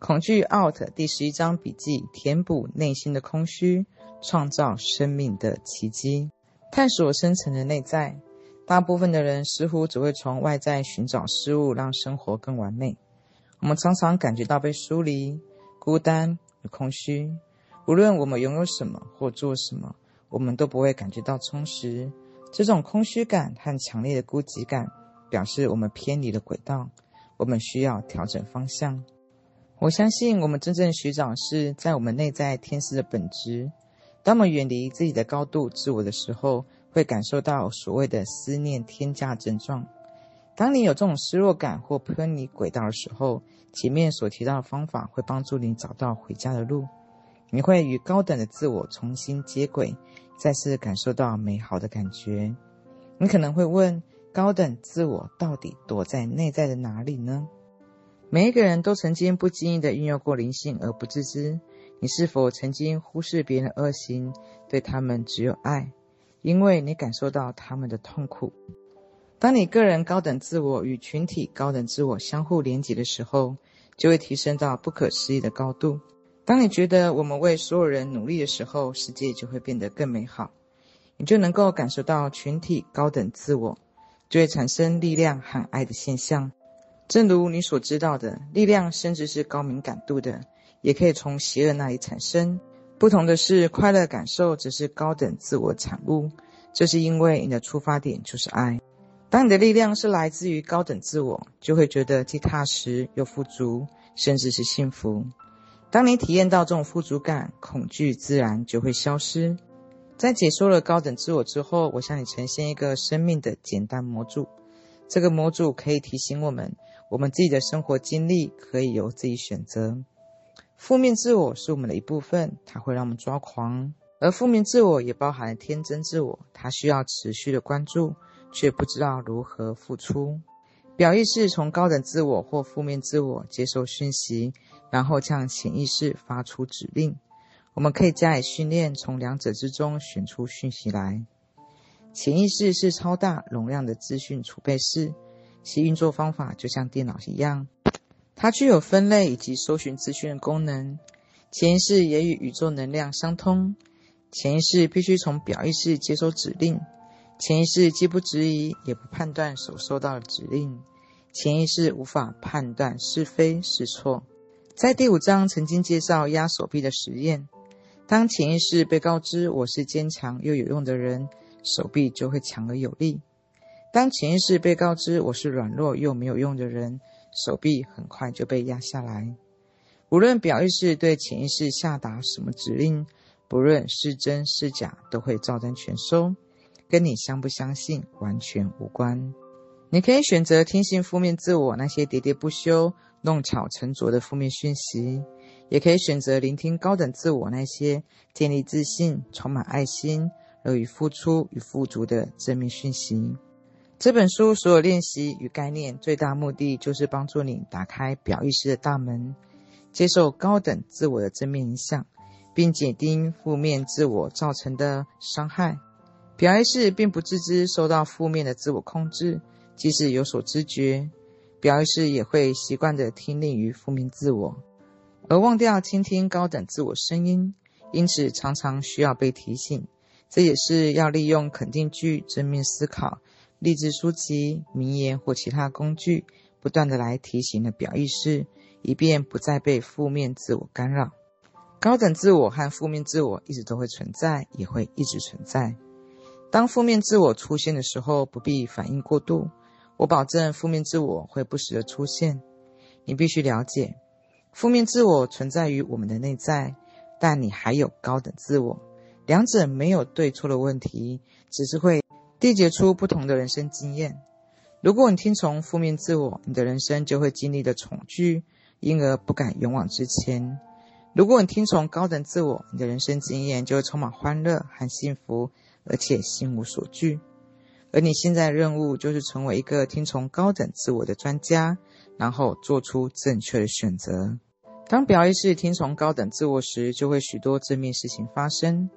恐惧 out 第十一章笔记：填补内心的空虚，创造生命的奇迹。探索深层的内在。大部分的人似乎只会从外在寻找事物，让生活更完美。我们常常感觉到被疏离、孤单与空虚。无论我们拥有什么或做什么，我们都不会感觉到充实。这种空虚感和强烈的孤寂感，表示我们偏离了轨道。我们需要调整方向。我相信，我们真正寻找是在我们内在天使的本质。当我们远离自己的高度自我的时候，会感受到所谓的思念天价症状。当你有这种失落感或偏离轨道的时候，前面所提到的方法会帮助你找到回家的路。你会与高等的自我重新接轨，再次感受到美好的感觉。你可能会问：高等自我到底躲在内在的哪里呢？每一个人都曾经不经意地运用过灵性而不自知。你是否曾经忽视别人的恶行，对他们只有爱，因为你感受到他们的痛苦？当你个人高等自我与群体高等自我相互连结的时候，就会提升到不可思议的高度。当你觉得我们为所有人努力的时候，世界就会变得更美好。你就能够感受到群体高等自我，就会产生力量和爱的现象。正如你所知道的，力量甚至是高敏感度的，也可以从邪恶那里产生。不同的是，快乐感受只是高等自我产物。这是因为你的出发点就是爱。当你的力量是来自于高等自我，就会觉得既踏实又富足，甚至是幸福。当你体验到这种富足感，恐惧自然就会消失。在解说了高等自我之后，我向你呈现一个生命的简单模组。这个模组可以提醒我们。我们自己的生活经历可以由自己选择。负面自我是我们的一部分，它会让我们抓狂；而负面自我也包含天真自我，它需要持续的关注，却不知道如何付出。表意识从高等自我或负面自我接受讯息，然后向潜意识发出指令。我们可以加以训练，从两者之中选出讯息来。潜意识是超大容量的资讯储备室。其运作方法就像电脑一样，它具有分类以及搜寻资讯的功能。潜意识也与宇宙能量相通。潜意识必须从表意识接收指令。潜意识既不质疑，也不判断所收到的指令。潜意识无法判断是非是错。在第五章曾经介绍压手臂的实验。当潜意识被告知我是坚强又有用的人，手臂就会强而有力。当潜意识被告知我是软弱又没有用的人，手臂很快就被压下来。无论表意识对潜意识下达什么指令，不论是真是假，都会照单全收，跟你相不相信完全无关。你可以选择听信负面自我那些喋喋不休、弄巧成拙的负面讯息，也可以选择聆听高等自我那些建立自信、充满爱心、乐于付出与富足的正面讯息。这本书所有练习与概念，最大目的就是帮助你打开表意识的大门，接受高等自我的正面影响，并减低负面自我造成的伤害。表意识并不自知受到负面的自我控制，即使有所知觉，表意识也会习惯地听令于负面自我，而忘掉倾听高等自我声音，因此常常需要被提醒。这也是要利用肯定句、正面思考。励志书籍、名言或其他工具，不断的来提醒的表意识，以便不再被负面自我干扰。高等自我和负面自我一直都会存在，也会一直存在。当负面自我出现的时候，不必反应过度。我保证，负面自我会不时的出现。你必须了解，负面自我存在于我们的内在，但你还有高等自我，两者没有对错的问题，只是会。缔结出不同的人生经验。如果你听从负面自我，你的人生就会经历的恐惧，因而不敢勇往直前；如果你听从高等自我，你的人生经验就会充满欢乐和幸福，而且心无所惧。而你现在的任务就是成为一个听从高等自我的专家，然后做出正确的选择。当表意识听从高等自我时，就会许多正面事情发生。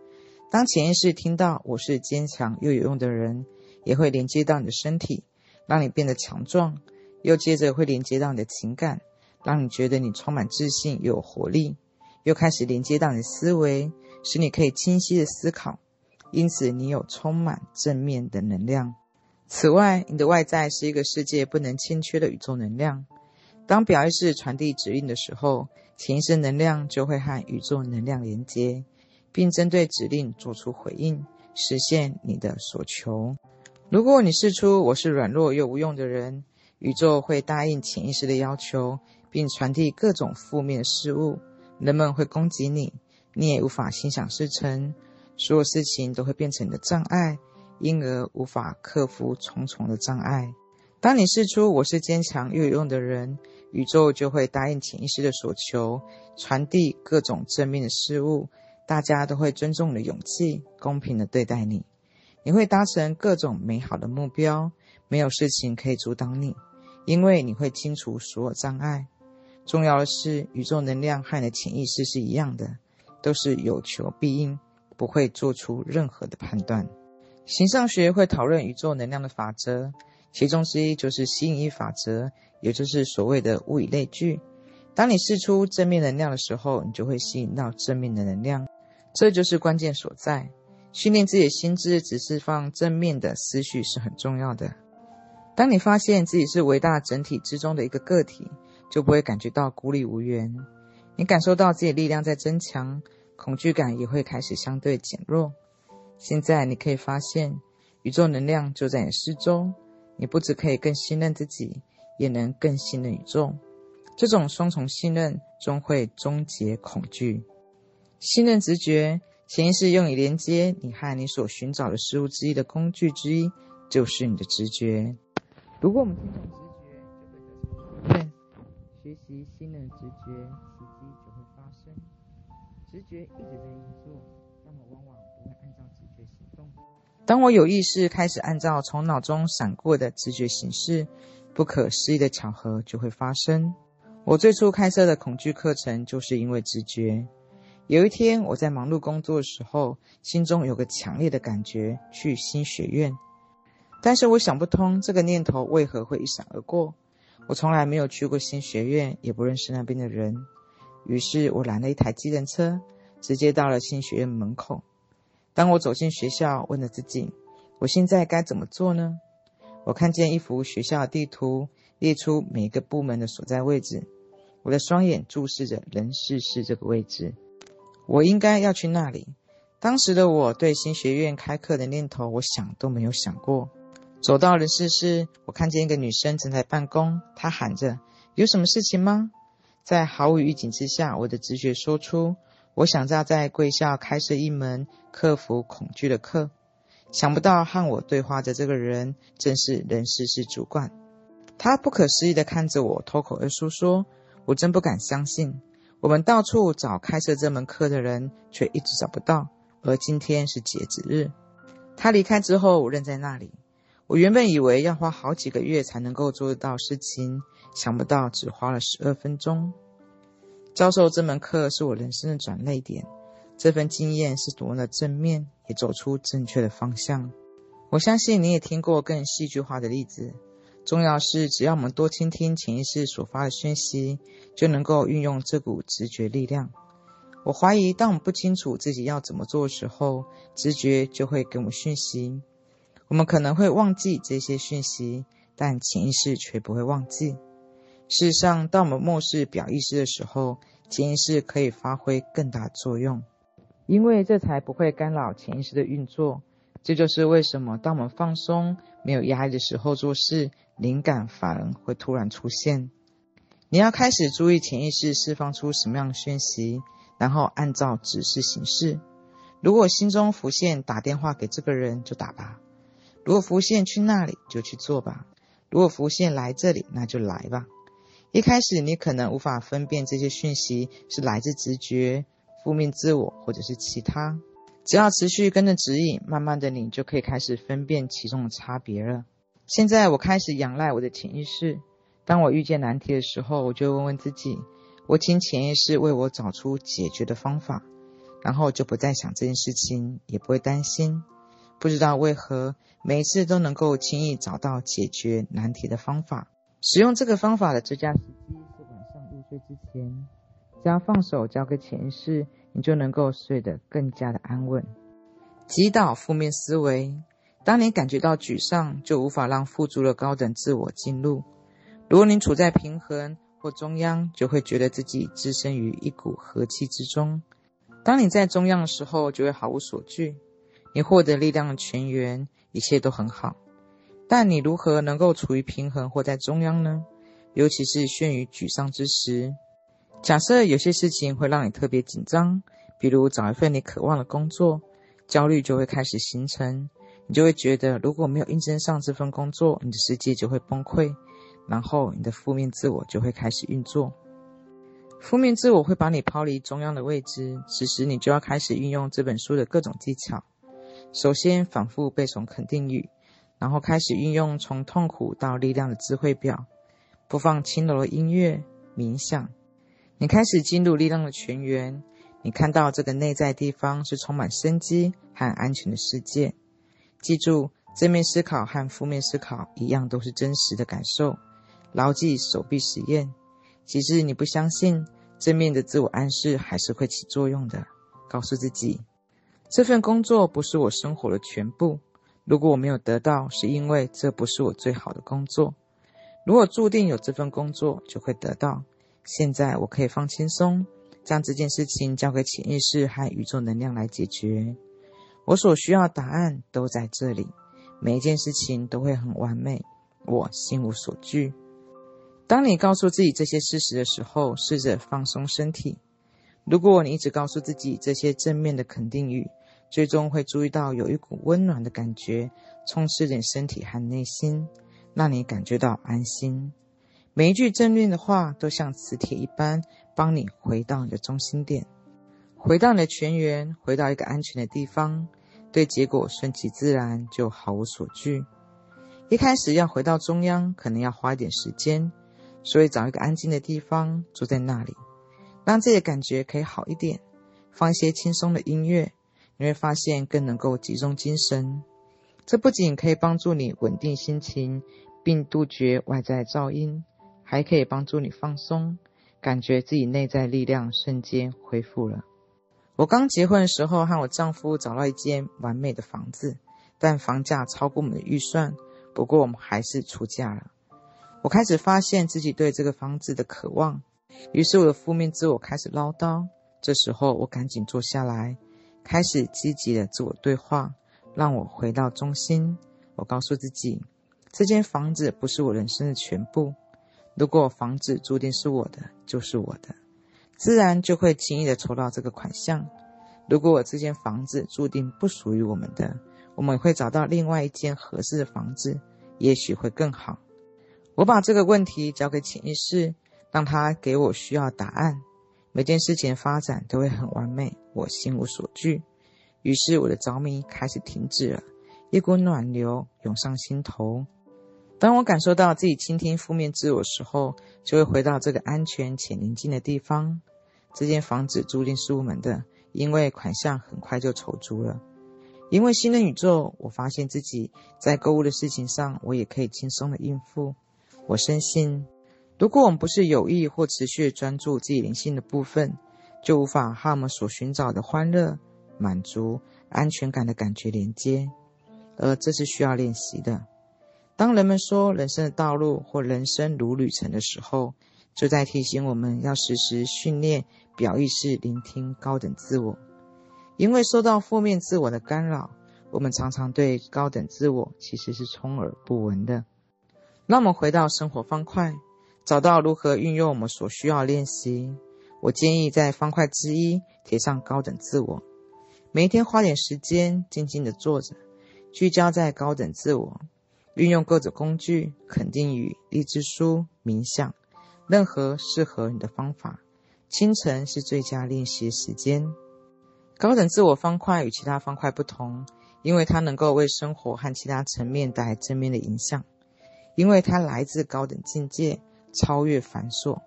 当潜意识听到我是坚强又有用的人，也会连接到你的身体，让你变得强壮；又接着会连接到你的情感，让你觉得你充满自信又有活力，又开始连接到你的思维，使你可以清晰的思考，因此你有充满正面的能量。此外，你的外在是一个世界不能欠缺的宇宙能量。当表意识传递指令的时候，潜意识能量就会和宇宙能量连接，并针对指令做出回应，实现你的所求。如果你试出我是软弱又无用的人，宇宙会答应潜意识的要求，并传递各种负面事物。人们会攻击你，你也无法心想事成，所有事情都会变成你的障碍，因而无法克服重重的障碍。当你试出我是坚强又有用的人，宇宙就会答应潜意识的所求，传递各种正面的事物。大家都会尊重你的勇气，公平地对待你。你会达成各种美好的目标，没有事情可以阻挡你，因为你会清除所有障碍。重要的是，宇宙能量和你的潜意识是一样的，都是有求必应，不会做出任何的判断。形上学会讨论宇宙能量的法则。其中之一就是吸引力法则，也就是所谓的物以类聚。当你释出正面能量的时候，你就会吸引到正面的能量，这就是关键所在。训练自己的心智，只释放正面的思绪是很重要的。当你发现自己是伟大整体之中的一个个体，就不会感觉到孤立无援。你感受到自己力量在增强，恐惧感也会开始相对减弱。现在你可以发现，宇宙能量就在你四周。你不只可以更信任自己，也能更信任宇宙。这种双重信任终会终结恐惧。信任直觉，潜意识用以连接你和你所寻找的事物之一的工具之一，就是你的直觉。如果我们听从直觉，就会得到学习信任直觉，奇迹就会发生。直觉一直在运作，但我往往不会按照直觉行动。当我有意识开始按照从脑中闪过的直觉行事，不可思议的巧合就会发生。我最初开设的恐惧课程，就是因为直觉。有一天，我在忙碌工作的时候，心中有个强烈的感觉，去新学院。但是我想不通这个念头为何会一闪而过。我从来没有去过新学院，也不认识那边的人。于是我拦了一台计程车，直接到了新学院门口。当我走进学校，问了自己：“我现在该怎么做呢？”我看见一幅学校的地图，列出每个部门的所在位置。我的双眼注视着人事室这个位置，我应该要去那里。当时的我对新学院开课的念头，我想都没有想过。走到人事室，我看见一个女生正在办公，她喊着：“有什么事情吗？”在毫无预警之下，我的直觉说出。我想要在贵校开设一门克服恐惧的课，想不到和我对话的这个人正是人事室主管。他不可思议地看着我，脱口而出说：“我真不敢相信，我们到处找开设这门课的人，却一直找不到，而今天是截止日。”他离开之后，我愣在那里。我原本以为要花好几个月才能够做得到事情，想不到只花了十二分钟。教授这门课是我人生的转捩点，这份经验是多么的正面，也走出正确的方向。我相信你也听过更戏剧化的例子。重要是，只要我们多倾听潜意识所发的讯息，就能够运用这股直觉力量。我怀疑，当我们不清楚自己要怎么做的时候，直觉就会给我们讯息。我们可能会忘记这些讯息，但潜意识却不会忘记。事实上，当我们漠视表意识的时候，潜意识可以发挥更大作用，因为这才不会干扰潜意识的运作。这就是为什么当我们放松、没有压力的时候做事，灵感反而会突然出现。你要开始注意潜意识释放出什么样的讯息，然后按照指示行事。如果心中浮现打电话给这个人，就打吧；如果浮现去那里，就去做吧；如果浮现来这里，那就来吧。一开始，你可能无法分辨这些讯息是来自直觉、负面自我，或者是其他。只要持续跟着指引，慢慢的，你就可以开始分辨其中的差别了。现在，我开始仰赖我的潜意识。当我遇见难题的时候，我就问问自己：我请潜意识为我找出解决的方法，然后就不再想这件事情，也不会担心。不知道为何，每一次都能够轻易找到解决难题的方法。使用这个方法的最佳时机是晚上入睡之前，只要放手交给潜意识，你就能够睡得更加的安稳。击倒负面思维。当你感觉到沮丧，就无法让富足的高等自我进入。如果你处在平衡或中央，就会觉得自己置身于一股和气之中。当你在中央的时候，就会毫无所惧，你获得力量的泉源，一切都很好。但你如何能够处于平衡或在中央呢？尤其是陷于沮丧之时。假设有些事情会让你特别紧张，比如找一份你渴望的工作，焦虑就会开始形成。你就会觉得，如果没有应征上这份工作，你的世界就会崩溃，然后你的负面自我就会开始运作。负面自我会把你抛离中央的位置，此时你就要开始运用这本书的各种技巧。首先，反复背诵肯定语，然后开始运用从痛苦到力量的智慧表，播放轻柔的音乐，冥想。你开始进入力量的泉源，你看到这个内在地方是充满生机和安全的世界。记住，正面思考和负面思考一样，都是真实的感受。牢记手臂实验，即使你不相信，正面的自我暗示还是会起作用的。告诉自己，这份工作不是我生活的全部。如果我没有得到，是因为这不是我最好的工作。如果注定有这份工作，就会得到。现在我可以放轻松，将这件事情交给潜意识和宇宙能量来解决。我所需要答案都在这里，每一件事情都会很完美，我心无所惧。当你告诉自己这些事实的时候，试着放松身体。如果你一直告诉自己这些正面的肯定语，最终会注意到有一股温暖的感觉充斥着身体和内心，让你感觉到安心。每一句正面的话都像磁铁一般，帮你回到你的中心点。回到你的泉源，回到一个安全的地方，对结果顺其自然，就毫无所惧。一开始要回到中央，可能要花一点时间，所以找一个安静的地方，坐在那里，让自己的感觉可以好一点。放一些轻松的音乐，你会发现更能够集中精神。这不仅可以帮助你稳定心情，并杜绝外在噪音，还可以帮助你放松，感觉自己内在力量瞬间恢复了。我刚结婚的时候，和我丈夫找到一间完美的房子，但房价超过我们的预算。不过我们还是出价了。我开始发现自己对这个房子的渴望，于是我的负面自我开始唠叨。这时候我赶紧坐下来，开始积极的自我对话，让我回到中心。我告诉自己，这间房子不是我人生的全部。如果房子注定是我的，就是我的。自然就会轻易的筹到这个款项。如果我这间房子注定不属于我们的，我们会找到另外一间合适的房子，也许会更好。我把这个问题交给潜意识，让他给我需要答案。每件事情发展都会很完美，我心无所惧。于是我的着迷开始停止了，一股暖流涌上心头。当我感受到自己倾听负面自我时候，就会回到这个安全且宁静的地方。这间房子注定是我们的，因为款项很快就筹足了。因为新的宇宙，我发现自己在购物的事情上，我也可以轻松的应付。我深信，如果我们不是有意或持续专注自己灵性的部分，就无法和我们所寻找的欢乐、满足、安全感的感觉连接，而这是需要练习的。当人们说人生的道路或人生如旅程的时候，就在提醒我们要时时训练表意识聆听高等自我，因为受到负面自我的干扰，我们常常对高等自我其实是充耳不闻的。让我们回到生活方块，找到如何运用我们所需要练习。我建议在方块之一贴上高等自我，每一天花点时间静静地坐着，聚焦在高等自我，运用各种工具、肯定语、励志书、冥想。任何适合你的方法。清晨是最佳练习时间。高等自我方块与其他方块不同，因为它能够为生活和其他层面带来正面的影响。因为它来自高等境界，超越繁琐。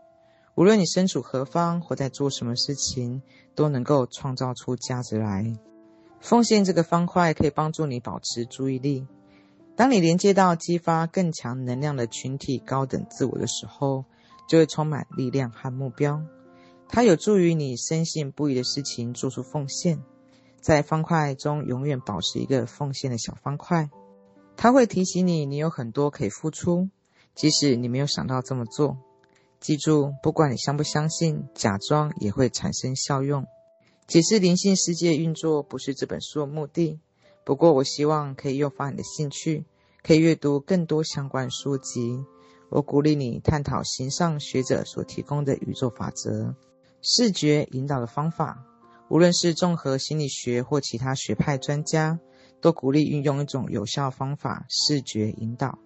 无论你身处何方或在做什么事情，都能够创造出价值来。奉献这个方块可以帮助你保持注意力。当你连接到激发更强能量的群体高等自我的时候，就会充满力量和目标。它有助于你深信不疑的事情做出奉献，在方块中永远保持一个奉献的小方块。它会提醒你，你有很多可以付出，即使你没有想到这么做。记住，不管你相不相信，假装也会产生效用。解释灵性世界运作不是这本书的目的，不过我希望可以诱发你的兴趣，可以阅读更多相关书籍。我鼓励你探讨形上学者所提供的宇宙法则、视觉引导的方法。无论是综合心理学或其他学派专家，都鼓励运用一种有效方法——视觉引导。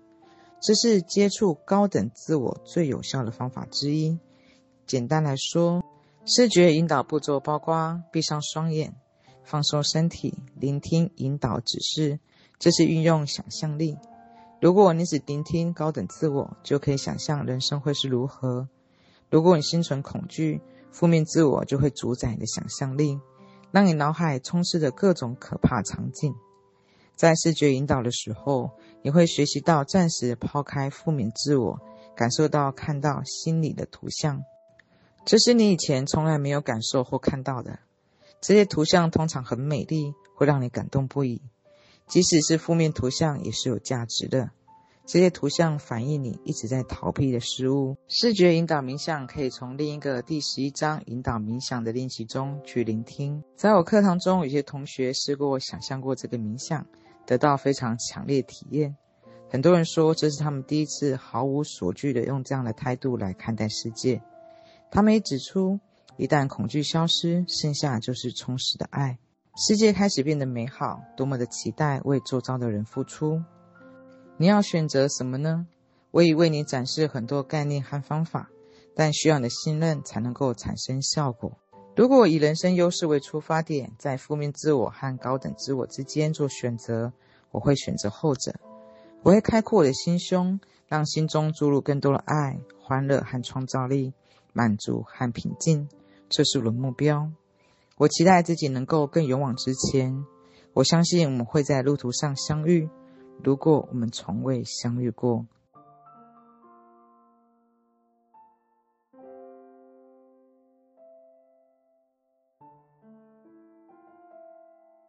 这是接触高等自我最有效的方法之一。简单来说，视觉引导步骤包括闭上双眼、放松身体、聆听引导指示。这是运用想象力。如果你只聆听高等自我，就可以想象人生会是如何。如果你心存恐惧，负面自我就会主宰你的想象力，让你脑海充斥着各种可怕场景。在视觉引导的时候，你会学习到暂时抛开负面自我，感受到看到心里的图像，这是你以前从来没有感受或看到的。这些图像通常很美丽，会让你感动不已。即使是负面图像，也是有价值的。这些图像反映你一直在逃避的事物。视觉引导冥想可以从另一个第十一章引导冥想的练习中去聆听。在我课堂中，有些同学试过想象过这个冥想。得到非常强烈体验，很多人说这是他们第一次毫无所惧地用这样的态度来看待世界。他们也指出，一旦恐惧消失，剩下就是充实的爱，世界开始变得美好。多么的期待为周遭的人付出！你要选择什么呢？我已为你展示很多概念和方法，但需要你的信任才能够产生效果。如果以人生优势为出发点，在负面自我和高等自我之间做选择，我会选择后者。我会开阔我的心胸，让心中注入更多的爱、欢乐和创造力、满足和平静。这是我的目标。我期待自己能够更勇往直前。我相信我们会在路途上相遇。如果我们从未相遇过。